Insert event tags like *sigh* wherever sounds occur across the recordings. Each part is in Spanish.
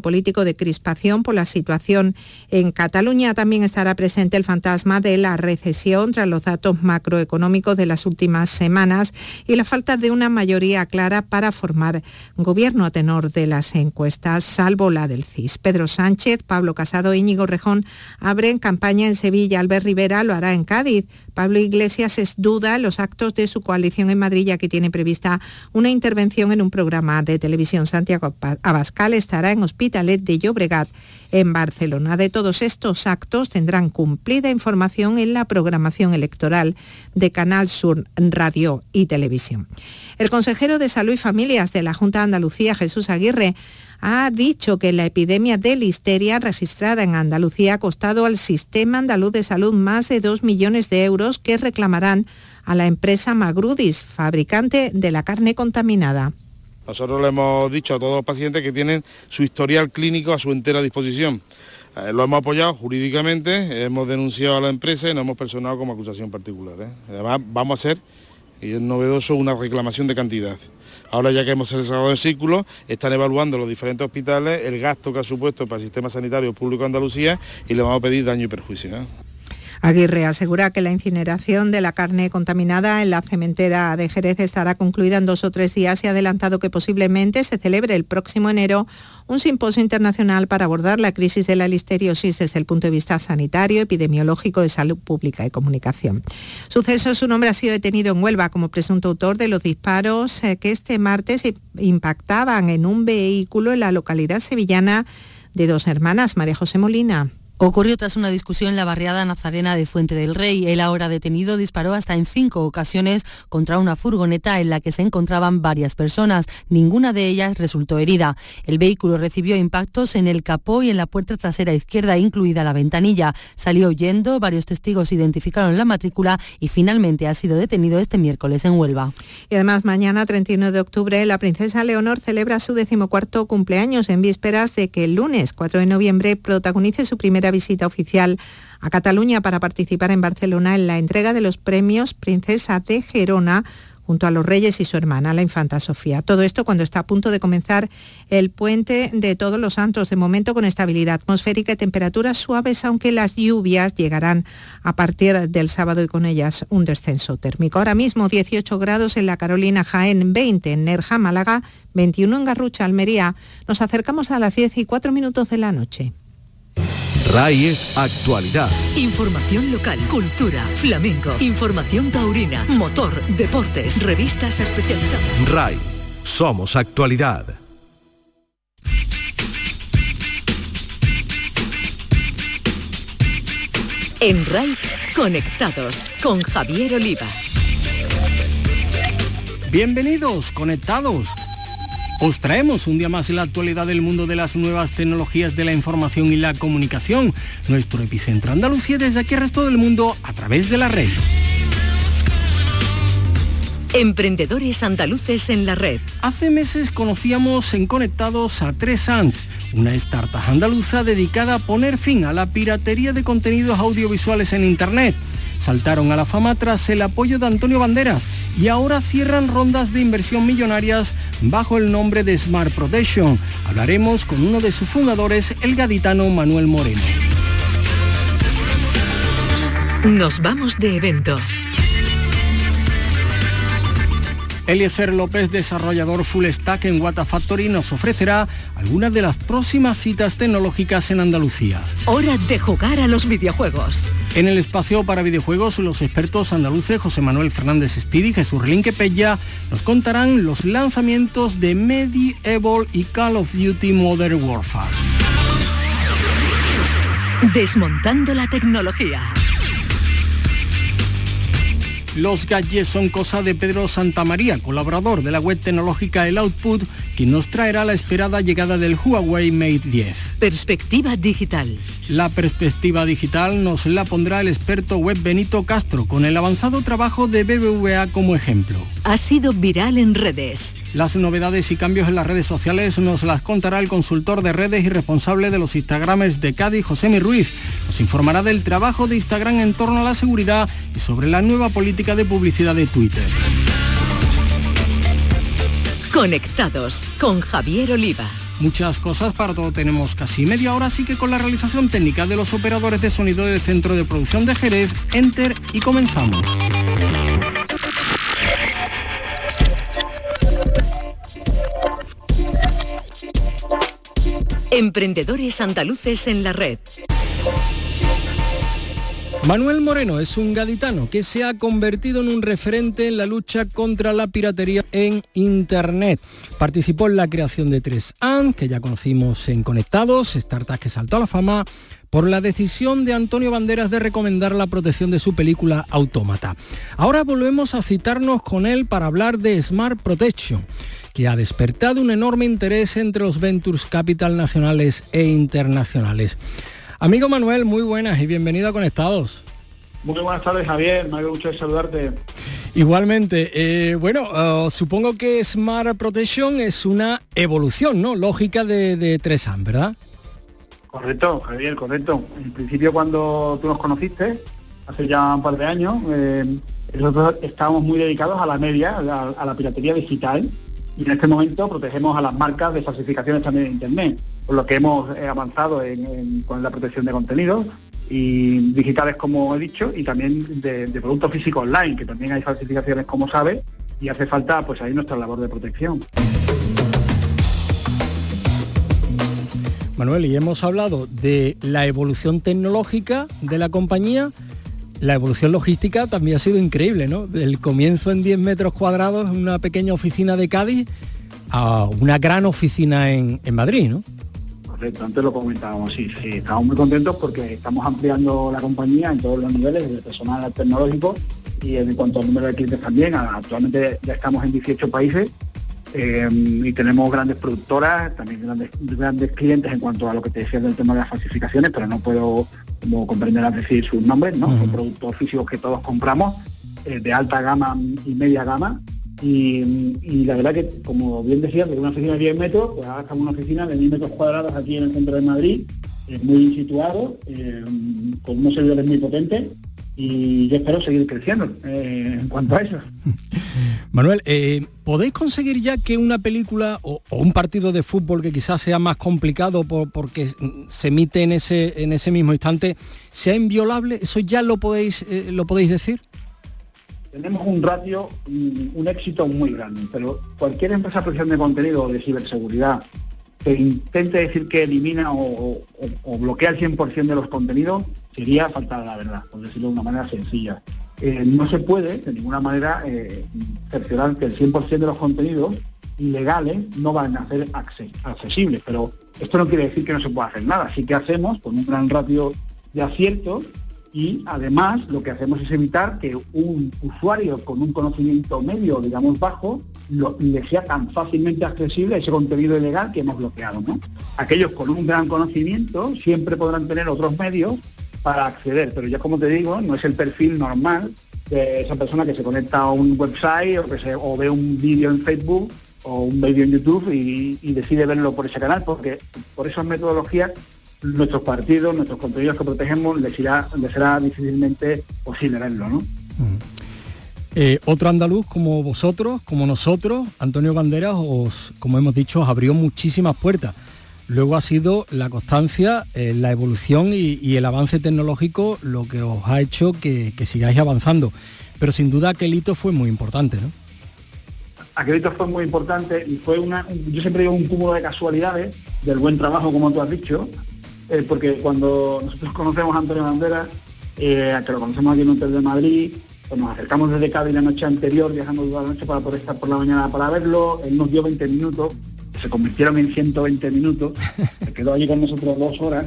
político de crispación por la situación en Cataluña. También estará presente el fantasma de la recesión tras los datos macroeconómicos de las últimas semanas y la falta de una mayoría clara para formar gobierno a tenor de las encuestas, salvo la del CIS. Pedro Sánchez, Pablo Casado e Íñigo Rejón abren campaña en Sevilla. Albert Rivera lo hará en Cádiz. Pablo Iglesias es duda los actos de su coalición en Madrid, ya que tiene prevista una intervención en un programa de televisión. Santiago Abascal estará en Hospitalet de Llobregat, en Barcelona. De todos estos actos tendrán cumplida información en la programación electoral de Canal Sur Radio y Televisión. El consejero de Salud y Familias de la Junta de Andalucía, Jesús Aguirre, ha dicho que la epidemia de listeria registrada en Andalucía ha costado al sistema andaluz de salud más de 2 millones de euros que reclamarán a la empresa Magrudis, fabricante de la carne contaminada. Nosotros le hemos dicho a todos los pacientes que tienen su historial clínico a su entera disposición. Eh, lo hemos apoyado jurídicamente, hemos denunciado a la empresa y nos hemos personado como acusación particular. ¿eh? Además, vamos a hacer, y es novedoso, una reclamación de cantidad. Ahora ya que hemos cerrado el círculo, están evaluando los diferentes hospitales el gasto que ha supuesto para el sistema sanitario público de Andalucía y le vamos a pedir daño y perjuicio. ¿eh? Aguirre asegura que la incineración de la carne contaminada en la cementera de Jerez estará concluida en dos o tres días y ha adelantado que posiblemente se celebre el próximo enero un simposio internacional para abordar la crisis de la listeriosis desde el punto de vista sanitario, epidemiológico, de salud pública y comunicación. Suceso, su nombre ha sido detenido en Huelva como presunto autor de los disparos eh, que este martes impactaban en un vehículo en la localidad sevillana de dos hermanas, María José Molina. Ocurrió tras una discusión en la barriada nazarena de Fuente del Rey. El ahora detenido disparó hasta en cinco ocasiones contra una furgoneta en la que se encontraban varias personas. Ninguna de ellas resultó herida. El vehículo recibió impactos en el capó y en la puerta trasera izquierda, incluida la ventanilla. Salió huyendo, varios testigos identificaron la matrícula y finalmente ha sido detenido este miércoles en Huelva. Y además mañana, 31 de octubre, la princesa Leonor celebra su decimocuarto cumpleaños en vísperas de que el lunes 4 de noviembre protagonice su primera visita oficial a Cataluña para participar en Barcelona en la entrega de los premios Princesa de Gerona junto a los reyes y su hermana, la infanta Sofía. Todo esto cuando está a punto de comenzar el puente de todos los santos, de momento con estabilidad atmosférica y temperaturas suaves, aunque las lluvias llegarán a partir del sábado y con ellas un descenso térmico. Ahora mismo 18 grados en la Carolina Jaén, 20 en Nerja, Málaga, 21 en Garrucha, Almería. Nos acercamos a las 10 y 4 minutos de la noche. RAI es actualidad. Información local, cultura, flamenco, información taurina, motor, deportes, revistas especializadas. RAI, somos actualidad. En RAI, conectados con Javier Oliva. Bienvenidos, conectados os traemos un día más en la actualidad del mundo de las nuevas tecnologías de la información y la comunicación, nuestro epicentro Andalucía desde aquí al resto del mundo a través de la red. Emprendedores andaluces en la red. Hace meses conocíamos en Conectados a Tres Ants, una startup andaluza dedicada a poner fin a la piratería de contenidos audiovisuales en Internet saltaron a la fama tras el apoyo de Antonio Banderas y ahora cierran rondas de inversión millonarias bajo el nombre de Smart Protection. Hablaremos con uno de sus fundadores, el gaditano Manuel Moreno. Nos vamos de evento. Eliezer López, desarrollador full stack en Wata Factory, nos ofrecerá algunas de las próximas citas tecnológicas en Andalucía. Hora de jugar a los videojuegos. En el espacio para videojuegos, los expertos andaluces José Manuel Fernández Speedy y Jesús Relinque Pella nos contarán los lanzamientos de Medieval y Call of Duty Modern Warfare. Desmontando la tecnología. Los gadgets son cosa de Pedro Santamaría, colaborador de la web tecnológica El Output, quien nos traerá la esperada llegada del Huawei Mate 10. Perspectiva digital. La perspectiva digital nos la pondrá el experto web Benito Castro, con el avanzado trabajo de BBVA como ejemplo. Ha sido viral en redes. Las novedades y cambios en las redes sociales nos las contará el consultor de redes y responsable de los Instagramers de Cádiz, José Mi Ruiz. Nos informará del trabajo de Instagram en torno a la seguridad y sobre la nueva política de publicidad de Twitter. Conectados con Javier Oliva. muchas cosas, para todo tenemos casi media hora, así que con la realización técnica de los operadores de sonido del Centro de Producción de Jerez, Enter y comenzamos. Emprendedores andaluces en la red. Manuel Moreno es un gaditano que se ha convertido en un referente en la lucha contra la piratería en Internet. Participó en la creación de 3AN, que ya conocimos en Conectados, startup que saltó a la fama por la decisión de Antonio Banderas de recomendar la protección de su película Autómata. Ahora volvemos a citarnos con él para hablar de Smart Protection que ha despertado un enorme interés entre los Ventures Capital nacionales e internacionales. Amigo Manuel, muy buenas y bienvenido a Conectados. Muy buenas tardes, Javier. Me ha mucho saludarte. Igualmente. Eh, bueno, uh, supongo que Smart Protection es una evolución, ¿no? Lógica de, de 3AM, ¿verdad? Correcto, Javier, correcto. En principio, cuando tú nos conociste, hace ya un par de años, eh, nosotros estábamos muy dedicados a la media, a la piratería digital y en este momento protegemos a las marcas de falsificaciones también en Internet, por lo que hemos eh, avanzado con la protección de contenidos y digitales, como he dicho, y también de, productos físicos online, que también hay falsificaciones, como sabes, y hace falta pues ahí nuestra labor de protección. Manuel, y hemos hablado de la evolución tecnológica de la compañía, la evolución logística también ha sido increíble, ¿no? Del comienzo en 10 metros cuadrados en una pequeña oficina de Cádiz a una gran oficina en, Madrid, ¿no? Correcto, antes lo comentábamos, sí, sí, estamos muy contentos porque estamos ampliando la compañía en todos los niveles, desde personal al tecnológico y en cuanto al número de clientes también, actualmente ya estamos en 18 países eh, y tenemos grandes productoras, también grandes, grandes clientes en cuanto a lo que te decía del tema de las falsificaciones, pero no puedo como comprenderás decir sus nombres, ¿no? Son productos físicos que todos compramos, eh, de alta gama y media gama. Y, la verdad que, como bien decía, de una oficina de 10 metros, pues ahora estamos en una oficina de 10 metros cuadrados aquí en el centro de Madrid, muy situado, eh, con unos servidores muy potentes y yo espero seguir creciendo eh, en cuanto a eso. *laughs* Manuel, eh, ¿podéis conseguir ya que una película o, un partido de fútbol que quizás sea más complicado porque se emite en ese, en ese mismo instante sea inviolable? ¿Eso ya lo podéis, eh, lo podéis decir? Tenemos un ratio, un, éxito muy grande, pero cualquier empresa de protección de contenido o de ciberseguridad que intente decir que elimina o, bloquea el 100% de los contenidos, sería faltar la verdad, por decirlo de una manera sencilla. Eh, no se puede de ninguna manera eh, cerciorar que el 100% de los contenidos ilegales no van a ser accesibles, pero esto no quiere decir que no se pueda hacer nada, sí que hacemos con un gran ratio de acierto y además lo que hacemos es evitar que un usuario con un conocimiento medio, digamos bajo, le sea tan fácilmente accesible ese contenido ilegal que hemos bloqueado. Aquellos con un gran conocimiento siempre podrán tener otros medios para acceder, pero ya como te digo, no es el perfil normal de esa persona que se conecta a un website o, que se, o ve un vídeo en Facebook o un vídeo en YouTube y, decide verlo por ese canal, porque por esas metodologías nuestros partidos, nuestros contenidos que protegemos, les, irá, les será difícilmente posible verlo. ¿no? Eh, otro andaluz como vosotros, como nosotros, Antonio Banderas, os, como hemos dicho, os abrió muchísimas puertas. Luego ha sido la constancia, eh, la evolución y, el avance tecnológico lo que os ha hecho que, sigáis avanzando. Pero sin duda aquel hito fue muy importante, ¿no? Aquel hito fue muy importante y fue una, yo siempre digo un cúmulo de casualidades del buen trabajo, como tú has dicho, eh, porque cuando nosotros conocemos a Antonio Banderas, que lo conocemos aquí en un hotel de Madrid, pues nos acercamos desde Cádiz la noche anterior, viajamos toda la noche para poder estar por la mañana para verlo, él nos dio 20 minutos, se convirtieron en 120 minutos, se quedó allí con nosotros dos horas,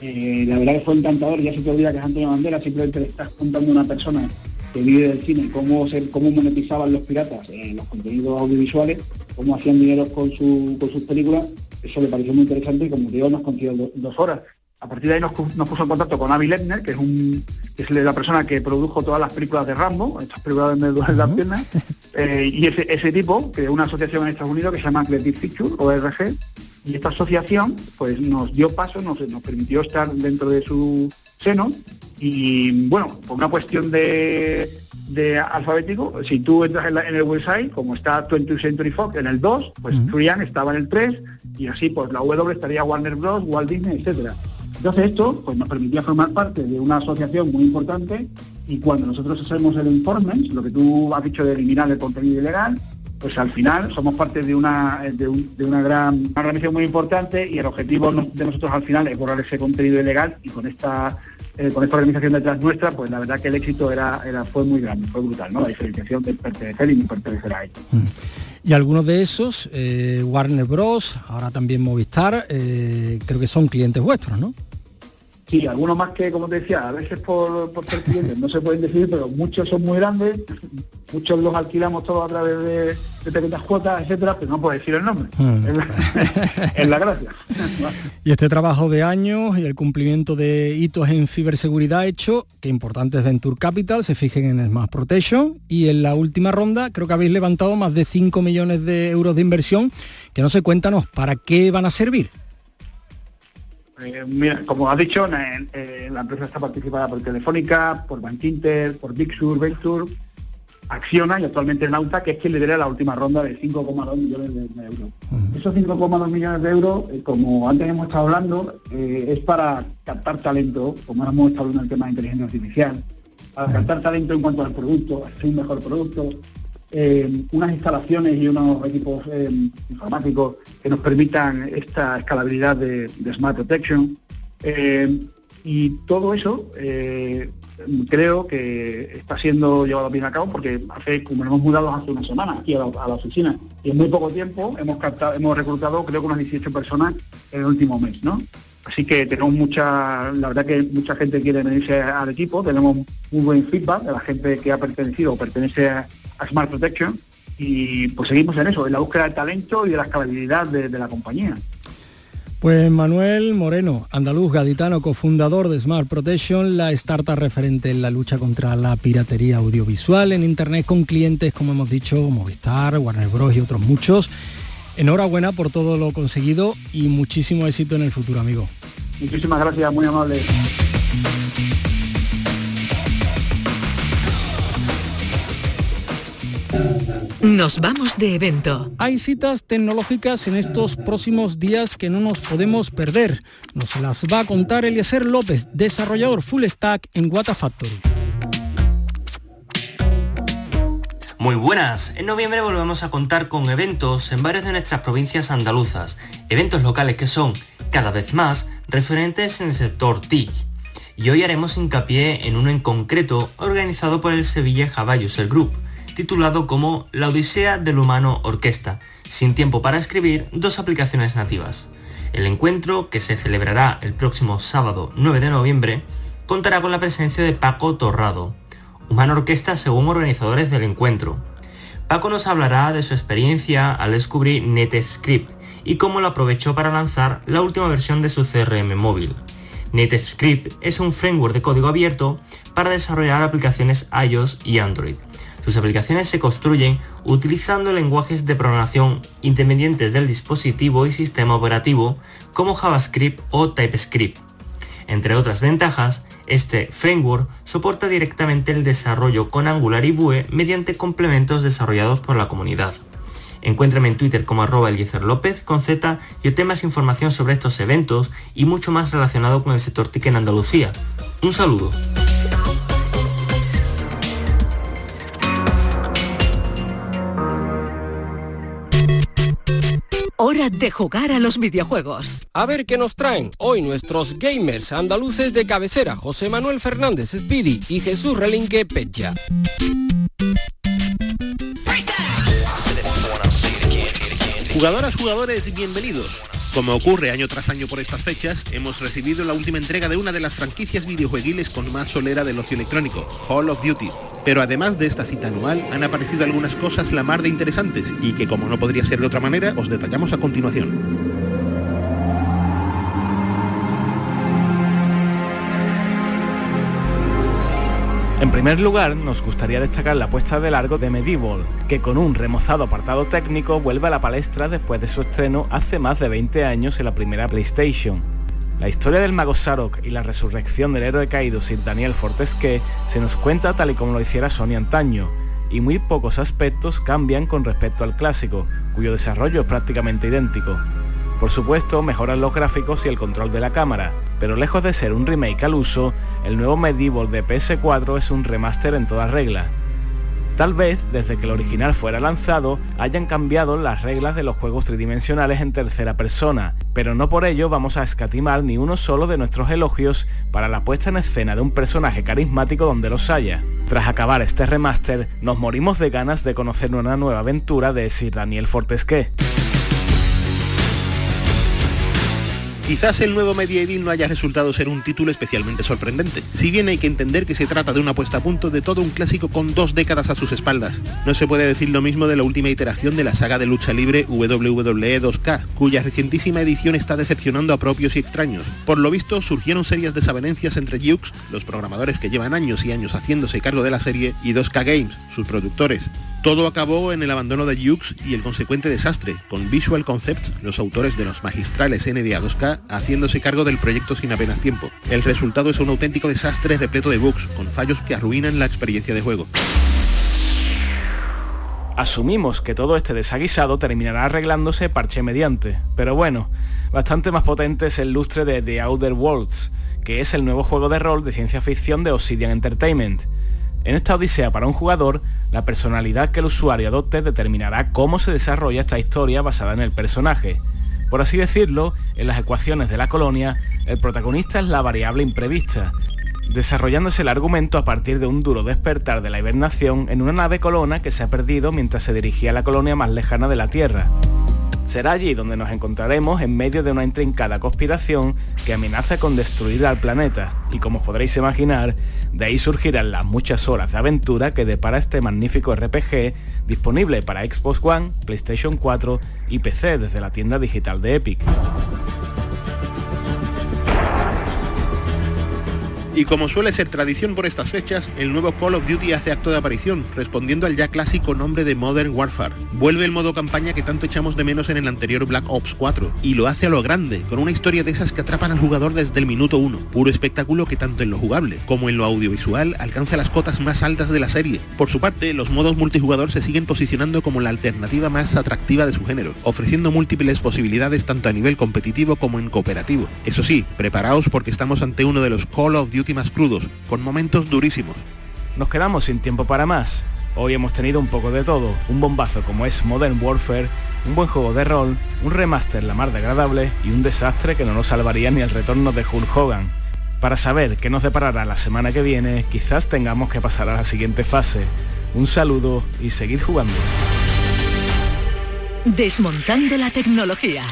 eh, la verdad que fue encantador, ya se te olvida que es Antonio Bandera, simplemente le estás contando a una persona que vive del cine, cómo, cómo monetizaban los piratas eh, los contenidos audiovisuales, cómo hacían dinero con, su, con sus películas, eso le pareció muy interesante y como digo, nos consiguió dos horas. A partir de ahí nos, puso en contacto con Avi Lerner, que es, un, es la persona que produjo todas las películas de Rambo, estas películas donde duelen las piernas, eh, y ese, ese tipo, que es una asociación en Estados Unidos que se llama Creative Picture, ORG, y esta asociación pues nos dio paso, nos, nos permitió estar dentro de su seno, y bueno, por una cuestión de, alfabético, si tú entras en, el website, como está 20th Century Fox en el 2, pues uh estaba en el 3, Y así, pues la W estaría Warner Bros., Walt Disney, etcétera. Entonces esto pues, nos permitía formar parte de una asociación muy importante y cuando nosotros hacemos el informe, lo que tú has dicho de eliminar el contenido ilegal, pues al final somos parte de una, de, una gran organización muy importante y el objetivo de nosotros al final es borrar ese contenido ilegal y con esta eh, con esta organización detrás nuestra, pues la verdad que el éxito era, era fue muy grande, fue brutal, ¿no? La diferenciación de pertenecer y no pertenecer a ellos. Mm. Y algunos de esos, eh, Warner Bros., ahora también Movistar, eh, creo que son clientes vuestros, ¿no? Sí, algunos más que, como te decía, a veces por, por ser clientes no se pueden decir, pero muchos son muy grandes, muchos los alquilamos todos a través de, pequeñas cuotas, etcétera, pero no puedo decir el nombre. Hmm. *laughs* Es, la, gracia. y este trabajo de años y el cumplimiento de hitos en ciberseguridad hecho que importantes Venture Capital se fijen en Smart Protection y en la última ronda creo que habéis levantado más de 5 millones de euros de inversión, que no sé, cuéntanos, ¿para qué van a servir? Eh, mira, como has dicho, eh, la empresa está participada por Telefónica, por Bankinter, por Big Sur, Venture, Acciona y actualmente Nauta, que es quien lidera la última ronda de 5,2 millones de, euros. Esos 5,2 millones de euros, eh, como antes hemos estado hablando, es para captar talento, como hemos estado hablando el tema de inteligencia artificial, para captar talento en cuanto al producto, hacer un mejor producto, eh, unas instalaciones y unos equipos eh, informáticos que nos permitan esta escalabilidad de, Smart Protection. Eh, y todo eso creo que está siendo llevado bien a cabo porque hace, como nos hemos mudado hace una semana aquí a la, oficina y en muy poco tiempo hemos hemos reclutado creo que unas 18 personas en el último mes, ¿no? Así que tenemos mucha, la verdad que mucha gente quiere venirse al equipo, tenemos muy buen feedback de la gente que ha pertenecido o pertenece a, Smart Protection y pues seguimos en eso, en la búsqueda de talento y de la escalabilidad de, la compañía. Pues Manuel Moreno, andaluz gaditano, cofundador de Smart Protection, la startup referente en la lucha contra la piratería audiovisual en Internet con clientes, como hemos dicho, Movistar, Warner Bros. y otros muchos. Enhorabuena por todo lo conseguido y muchísimo éxito en el futuro, amigo. Muchísimas gracias, muy amable. Nos vamos de evento. Hay citas tecnológicas en estos próximos días que no nos podemos perder. Nos las va a contar Eliezer López, desarrollador full stack en Wata Factory. Muy buenas, en noviembre volvemos a contar con eventos en varias de nuestras provincias andaluzas, eventos locales que son, cada vez más, referentes en el sector TIC. Y hoy haremos hincapié en uno en concreto organizado por el Sevilla Java User Group, titulado como La Odisea del Humano Orquesta, sin tiempo para escribir dos aplicaciones nativas. El encuentro, que se celebrará el próximo sábado 9 de noviembre, contará con la presencia de Paco Torrado, Humano Orquesta según organizadores del encuentro. Paco nos hablará de su experiencia al descubrir NetScript y cómo lo aprovechó para lanzar la última versión de su CRM móvil. NetScript es un framework de código abierto para desarrollar aplicaciones iOS y Android sus aplicaciones se construyen utilizando lenguajes de programación independientes del dispositivo y sistema operativo como JavaScript o TypeScript. Entre otras ventajas, este framework soporta directamente el desarrollo con Angular y Vue mediante complementos desarrollados por la comunidad. Encuéntrame en Twitter como arroba López con Z y obtén más información sobre estos eventos y mucho más relacionado con el sector TIC en Andalucía. Un saludo. Hora de jugar a los videojuegos. A ver qué nos traen hoy nuestros gamers andaluces de cabecera, José Manuel Fernández Speedy y Jesús Relinque Pecha. Jugadoras, jugadores, bienvenidos. Como ocurre año tras año por estas fechas, hemos recibido la última entrega de una de las franquicias videojueguiles con más solera del ocio electrónico, Call of Duty. Pero además de esta cita anual, han aparecido algunas cosas la mar de interesantes y que como no podría ser de otra manera, os detallamos a continuación. En primer lugar, nos gustaría destacar la puesta de largo de Medieval, que con un remozado apartado técnico vuelve a la palestra después de su estreno hace más de 20 años en la primera PlayStation. La historia del mago Sarok y la resurrección del héroe caído Sir Daniel Fortesque se nos cuenta tal y como lo hiciera Sony antaño, y muy pocos aspectos cambian con respecto al clásico, cuyo desarrollo es prácticamente idéntico. Por supuesto, mejoran los gráficos y el control de la cámara, pero lejos de ser un remake al uso, el nuevo Medieval de PS4 es un remaster en toda regla. Tal vez, desde que el original fuera lanzado, hayan cambiado las reglas de los juegos tridimensionales en tercera persona, pero no por ello vamos a escatimar ni uno solo de nuestros elogios para la puesta en escena de un personaje carismático donde los haya. Tras acabar este remaster, nos morimos de ganas de conocer una nueva aventura de Sir Daniel Fortesque. Quizás el nuevo Medieval no haya resultado ser un título especialmente sorprendente, si bien hay que entender que se trata de una puesta a punto de todo un clásico con dos décadas a sus espaldas. No se puede decir lo mismo de la última iteración de la saga de lucha libre WWE 2K, cuya recientísima edición está decepcionando a propios y extraños. Por lo visto, surgieron serias desavenencias entre Jukes, los programadores que llevan años y años haciéndose cargo de la serie, y 2K Games, sus productores. Todo acabó en el abandono de Jukes y el consecuente desastre, con Visual Concepts, los autores de los magistrales NBA 2K, haciéndose cargo del proyecto sin apenas tiempo. El resultado es un auténtico desastre repleto de bugs, con fallos que arruinan la experiencia de juego. Asumimos que todo este desaguisado terminará arreglándose parche mediante, pero bueno, bastante más potente es el lustre de The Outer Worlds, que es el nuevo juego de rol de ciencia ficción de Obsidian Entertainment. En esta odisea para un jugador, la personalidad que el usuario adopte determinará cómo se desarrolla esta historia basada en el personaje. Por así decirlo, en las ecuaciones de la colonia, el protagonista es la variable imprevista, desarrollándose el argumento a partir de un duro despertar de la hibernación en una nave colona que se ha perdido mientras se dirigía a la colonia más lejana de la Tierra. Será allí donde nos encontraremos en medio de una intrincada conspiración que amenaza con destruir al planeta y como podréis imaginar, de ahí surgirán las muchas horas de aventura que depara este magnífico RPG disponible para Xbox One, PlayStation 4 y PC desde la tienda digital de Epic. Y como suele ser tradición por estas fechas, el nuevo Call of Duty hace acto de aparición, respondiendo al ya clásico nombre de Modern Warfare. Vuelve el modo campaña que tanto echamos de menos en el anterior Black Ops 4, y lo hace a lo grande, con una historia de esas que atrapan al jugador desde el minuto 1. Puro espectáculo que tanto en lo jugable como en lo audiovisual alcanza las cotas más altas de la serie. Por su parte, los modos multijugador se siguen posicionando como la alternativa más atractiva de su género, ofreciendo múltiples posibilidades tanto a nivel competitivo como en cooperativo. Eso sí, preparaos porque estamos ante uno de los Call of Duty más crudos, con momentos durísimos. Nos quedamos sin tiempo para más. Hoy hemos tenido un poco de todo, un bombazo como es Modern Warfare, un buen juego de rol, un remaster la mar de agradable y un desastre que no nos salvaría ni el retorno de Hulk Hogan. Para saber qué nos deparará la semana que viene, quizás tengamos que pasar a la siguiente fase. Un saludo y seguir jugando. Desmontando la tecnología.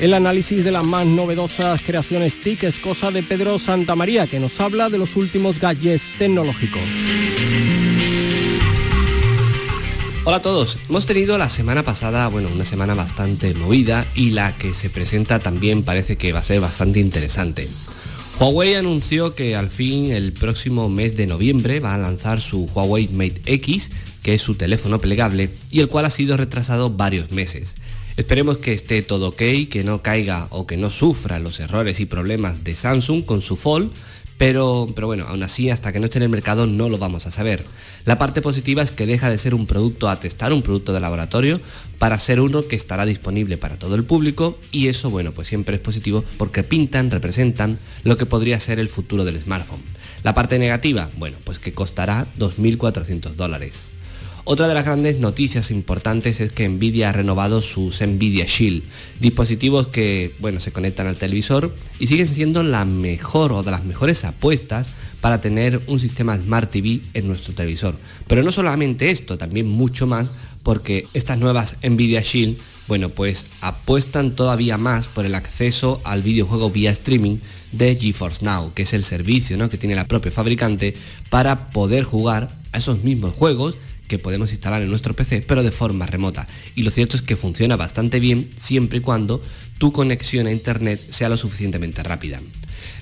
El análisis de las más novedosas creaciones TIC es cosa de Pedro Santamaría, que nos habla de los últimos gadgets tecnológicos. Hola a todos, hemos tenido la semana pasada, bueno, una semana bastante movida y la que se presenta también parece que va a ser bastante interesante. Huawei anunció que al fin el próximo mes de noviembre va a lanzar su Huawei Mate X, que es su teléfono plegable, y el cual ha sido retrasado varios meses. Esperemos que esté todo ok, que no caiga o que no sufra los errores y problemas de Samsung con su Fold, pero, pero bueno, aún así hasta que no esté en el mercado no lo vamos a saber. La parte positiva es que deja de ser un producto a testar, un producto de laboratorio, para ser uno que estará disponible para todo el público y eso, bueno, pues siempre es positivo porque pintan, representan lo que podría ser el futuro del smartphone. La parte negativa, bueno, pues que costará 2.400 dólares. Otra de las grandes noticias importantes es que Nvidia ha renovado sus Nvidia Shield, dispositivos que bueno, se conectan al televisor y siguen siendo la mejor o de las mejores apuestas para tener un sistema Smart TV en nuestro televisor. Pero no solamente esto, también mucho más porque estas nuevas Nvidia Shield bueno, pues apuestan todavía más por el acceso al videojuego vía streaming de GeForce Now, que es el servicio ¿no? que tiene la propia fabricante para poder jugar a esos mismos juegos que podemos instalar en nuestro PC, pero de forma remota. Y lo cierto es que funciona bastante bien siempre y cuando tu conexión a internet sea lo suficientemente rápida.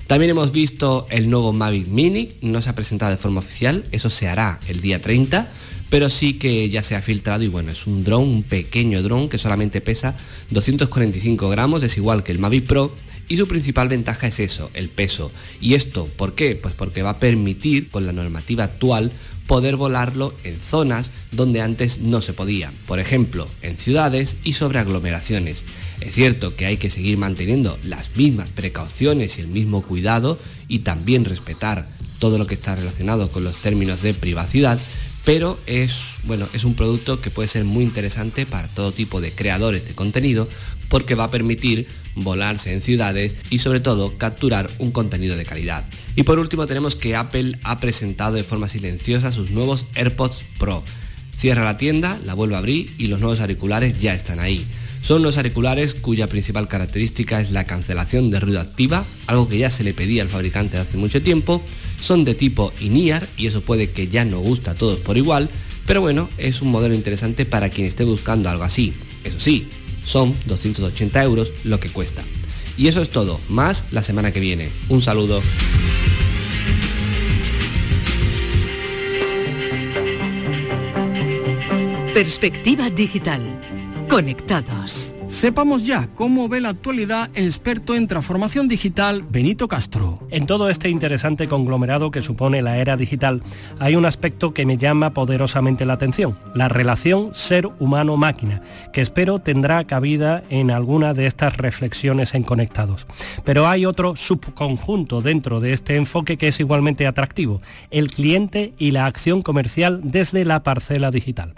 También hemos visto el nuevo Mavic Mini, no se ha presentado de forma oficial, eso se hará el día 30, pero sí que ya se ha filtrado y bueno, es un dron, un pequeño dron que solamente pesa 245 gramos, es igual que el Mavic Pro y su principal ventaja es eso, el peso. ¿Y esto por qué? Pues porque va a permitir con la normativa actual poder volarlo en zonas donde antes no se podía, por ejemplo, en ciudades y sobre aglomeraciones. Es cierto que hay que seguir manteniendo las mismas precauciones y el mismo cuidado y también respetar todo lo que está relacionado con los términos de privacidad, pero es, bueno, es un producto que puede ser muy interesante para todo tipo de creadores de contenido porque va a permitir volarse en ciudades y sobre todo capturar un contenido de calidad. Y por último tenemos que Apple ha presentado de forma silenciosa sus nuevos AirPods Pro. Cierra la tienda, la vuelve a abrir y los nuevos auriculares ya están ahí. Son los auriculares cuya principal característica es la cancelación de ruido activa, algo que ya se le pedía al fabricante hace mucho tiempo. Son de tipo in-ear y eso puede que ya no gusta a todos por igual, pero bueno, es un modelo interesante para quien esté buscando algo así. Eso sí, son 280 euros lo que cuesta. Y eso es todo, más la semana que viene. Un saludo. Perspectiva digital. Conectados. Sepamos ya cómo ve la actualidad el experto en transformación digital Benito Castro. En todo este interesante conglomerado que supone la era digital, hay un aspecto que me llama poderosamente la atención, la relación ser humano-máquina, que espero tendrá cabida en alguna de estas reflexiones en Conectados. Pero hay otro subconjunto dentro de este enfoque que es igualmente atractivo, el cliente y la acción comercial desde la parcela digital.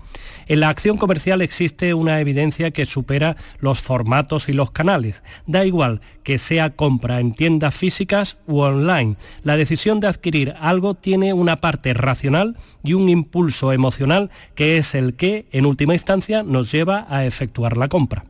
En la acción comercial existe una evidencia que supera los formatos y los canales. Da igual que sea compra en tiendas físicas u online. La decisión de adquirir algo tiene una parte racional y un impulso emocional que es el que, en última instancia, nos lleva a efectuar la compra.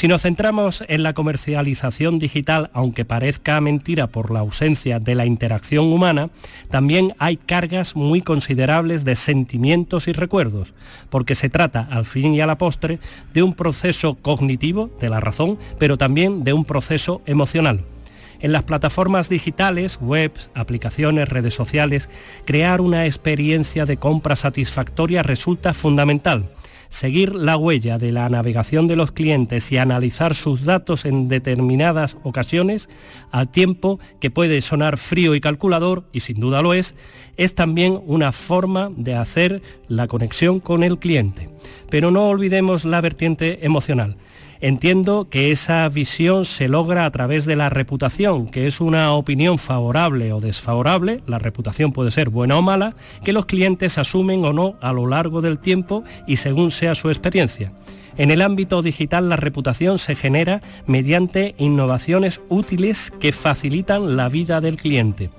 Si nos centramos en la comercialización digital, aunque parezca mentira por la ausencia de la interacción humana, también hay cargas muy considerables de sentimientos y recuerdos, porque se trata, al fin y a la postre, de un proceso cognitivo de la razón, pero también de un proceso emocional. En las plataformas digitales, webs, aplicaciones, redes sociales, crear una experiencia de compra satisfactoria resulta fundamental seguir la huella de la navegación de los clientes y analizar sus datos en determinadas ocasiones, al tiempo que puede sonar frío y calculador, y sin duda lo es, es también una forma de hacer la conexión con el cliente. Pero no olvidemos la vertiente emocional. Entiendo que esa visión se logra a través de la reputación, que es una opinión favorable o desfavorable, la reputación puede ser buena o mala, que los clientes asumen o no a lo largo del tiempo y según sea su experiencia. En el ámbito digital la reputación se genera mediante innovaciones útiles que facilitan la vida del cliente.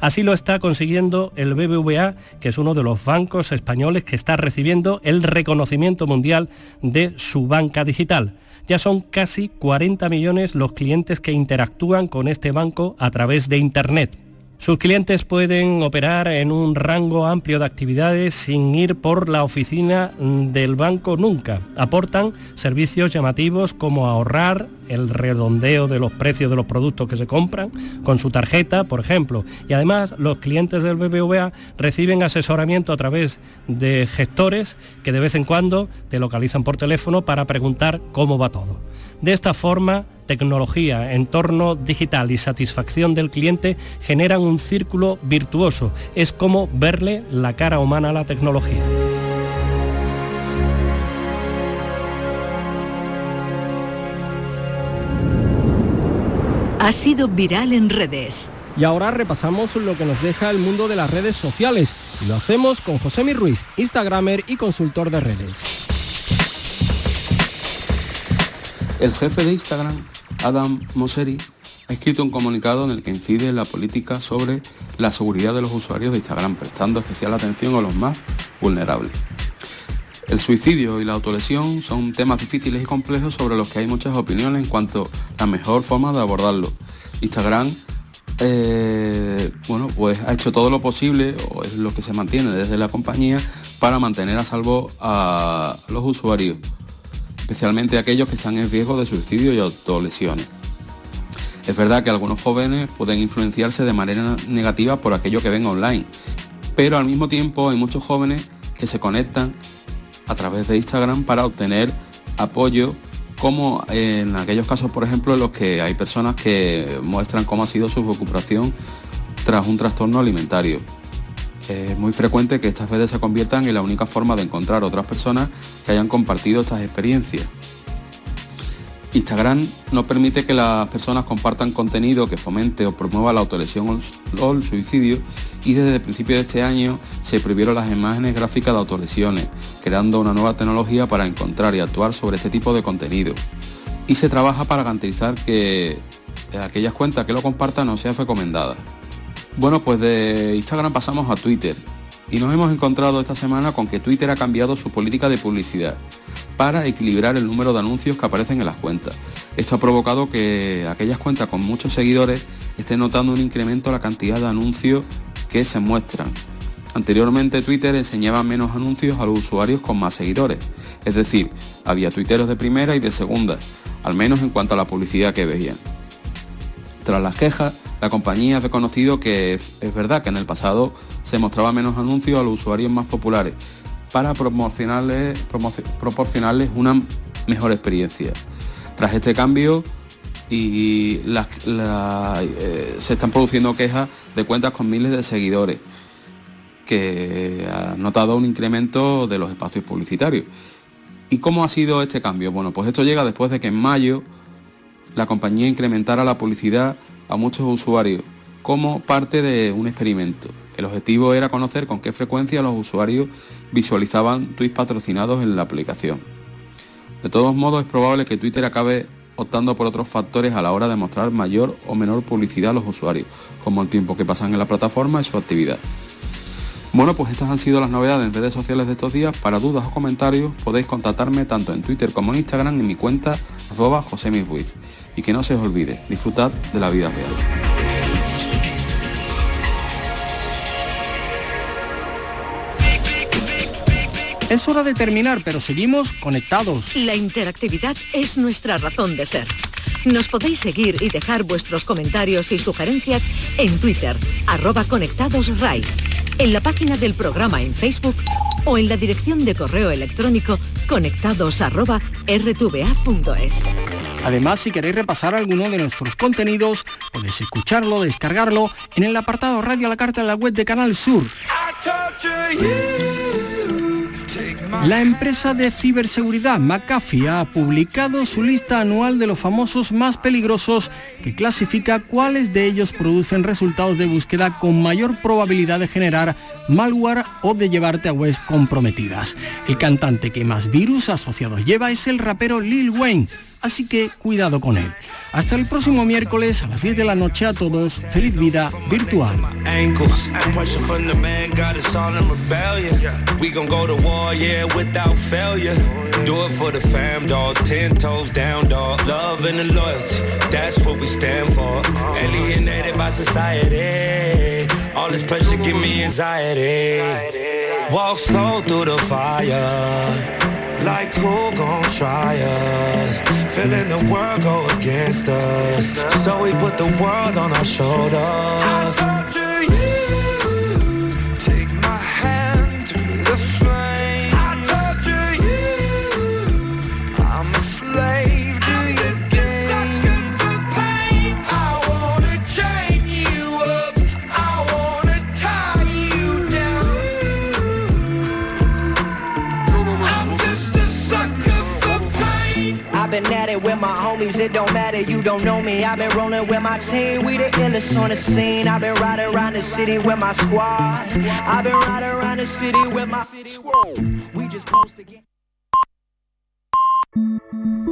Así lo está consiguiendo el BBVA, que es uno de los bancos españoles que está recibiendo el reconocimiento mundial de su banca digital. Ya son casi 40 millones los clientes que interactúan con este banco a través de Internet. Sus clientes pueden operar en un rango amplio de actividades sin ir por la oficina del banco nunca. Aportan servicios llamativos como ahorrar, el redondeo de los precios de los productos que se compran con su tarjeta, por ejemplo. Y además los clientes del BBVA reciben asesoramiento a través de gestores que de vez en cuando te localizan por teléfono para preguntar cómo va todo. De esta forma, tecnología, entorno digital y satisfacción del cliente generan un círculo virtuoso. Es como verle la cara humana a la tecnología. Ha sido viral en redes. Y ahora repasamos lo que nos deja el mundo de las redes sociales. Y lo hacemos con José Mi Ruiz, Instagramer y consultor de redes. El jefe de Instagram, Adam Mosseri, ha escrito un comunicado en el que incide la política sobre la seguridad de los usuarios de Instagram, prestando especial atención a los más vulnerables. El suicidio y la autolesión son temas difíciles y complejos sobre los que hay muchas opiniones en cuanto a la mejor forma de abordarlo. Instagram eh, bueno, pues ha hecho todo lo posible, o es lo que se mantiene desde la compañía, para mantener a salvo a los usuarios, especialmente aquellos que están en riesgo de suicidio y autolesiones. Es verdad que algunos jóvenes pueden influenciarse de manera negativa por aquello que ven online, pero al mismo tiempo hay muchos jóvenes que se conectan a través de Instagram para obtener apoyo como en aquellos casos, por ejemplo, en los que hay personas que muestran cómo ha sido su recuperación tras un trastorno alimentario. Es muy frecuente que estas redes se conviertan en la única forma de encontrar otras personas que hayan compartido estas experiencias. Instagram no permite que las personas compartan contenido que fomente o promueva la autolesión o el suicidio y desde el principio de este año se prohibieron las imágenes gráficas de autolesiones, creando una nueva tecnología para encontrar y actuar sobre este tipo de contenido. Y se trabaja para garantizar que aquellas cuentas que lo compartan no sean recomendadas. Bueno, pues de Instagram pasamos a Twitter y nos hemos encontrado esta semana con que Twitter ha cambiado su política de publicidad para equilibrar el número de anuncios que aparecen en las cuentas. Esto ha provocado que aquellas cuentas con muchos seguidores estén notando un incremento en la cantidad de anuncios que se muestran. Anteriormente Twitter enseñaba menos anuncios a los usuarios con más seguidores, es decir, había tuiteros de primera y de segunda, al menos en cuanto a la publicidad que veían. Tras las quejas, la compañía ha reconocido que es, verdad que en el pasado se mostraba menos anuncios a los usuarios más populares, para promocionarles, proporcionarles una mejor experiencia. Tras este cambio y eh, se están produciendo quejas de cuentas con miles de seguidores que han notado un incremento de los espacios publicitarios. ¿Y cómo ha sido este cambio? Bueno, pues esto llega después de que en mayo la compañía incrementara la publicidad a muchos usuarios como parte de un experimento. El objetivo era conocer con qué frecuencia los usuarios visualizaban tweets patrocinados en la aplicación. De todos modos, es probable que Twitter acabe optando por otros factores a la hora de mostrar mayor o menor publicidad a los usuarios, como el tiempo que pasan en la plataforma y su actividad. Bueno, pues estas han sido las novedades en redes sociales de estos días. Para dudas o comentarios podéis contactarme tanto en Twitter como en Instagram en mi cuenta arroba Y que no se os olvide, disfrutad de la vida real. Es hora de terminar, pero seguimos conectados. La interactividad es nuestra razón de ser. Nos podéis seguir y dejar vuestros comentarios y sugerencias en Twitter, arroba conectadosRai, en la página del programa en Facebook o en la dirección de correo electrónico conectados Además, si queréis repasar alguno de nuestros contenidos, podéis escucharlo, descargarlo en el apartado Radio a la Carta en la web de Canal Sur. La empresa de ciberseguridad McAfee ha publicado su lista anual de los famosos más peligrosos que clasifica cuáles de ellos producen resultados de búsqueda con mayor probabilidad de generar malware o de llevarte a webs comprometidas. El cantante que más virus asociados lleva es el rapero Lil Wayne así que cuidado con él. Hasta el próximo miércoles a las 10 de la noche a todos, feliz vida virtual. All this pressure give me anxiety. Walk through the fire. Like who? Feeling the world go against us. So we put the world on our shoulders.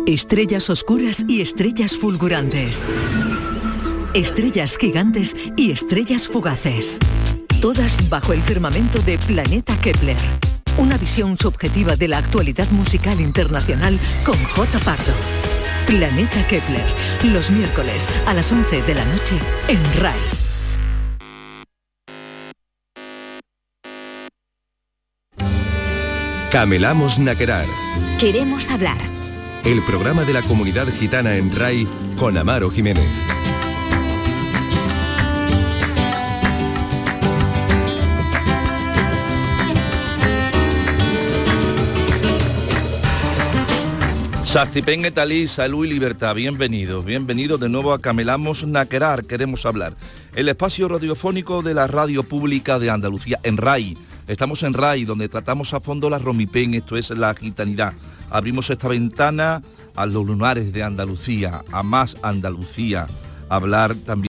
Estrellas oscuras y estrellas fulgurantes. Estrellas gigantes y estrellas fugaces. Todas bajo el firmamento de Planeta Kepler. Una visión subjetiva de la actualidad musical internacional con J. Pardo. Planeta Kepler, los miércoles a las 11 de la noche en RAI. Camelamos Naquerar. Queremos hablar. El programa de la comunidad gitana en RAI con Amaro Jiménez. Sastipengue Talí, Salud y Libertad, bienvenidos, bienvenidos de nuevo a Camelamos Naquerar, queremos hablar. El espacio radiofónico de la radio pública de Andalucía en RAI, Estamos en RAI, donde tratamos a fondo la romipen, esto es la gitanidad. Abrimos esta ventana a los lunares de Andalucía, a más Andalucía, hablar también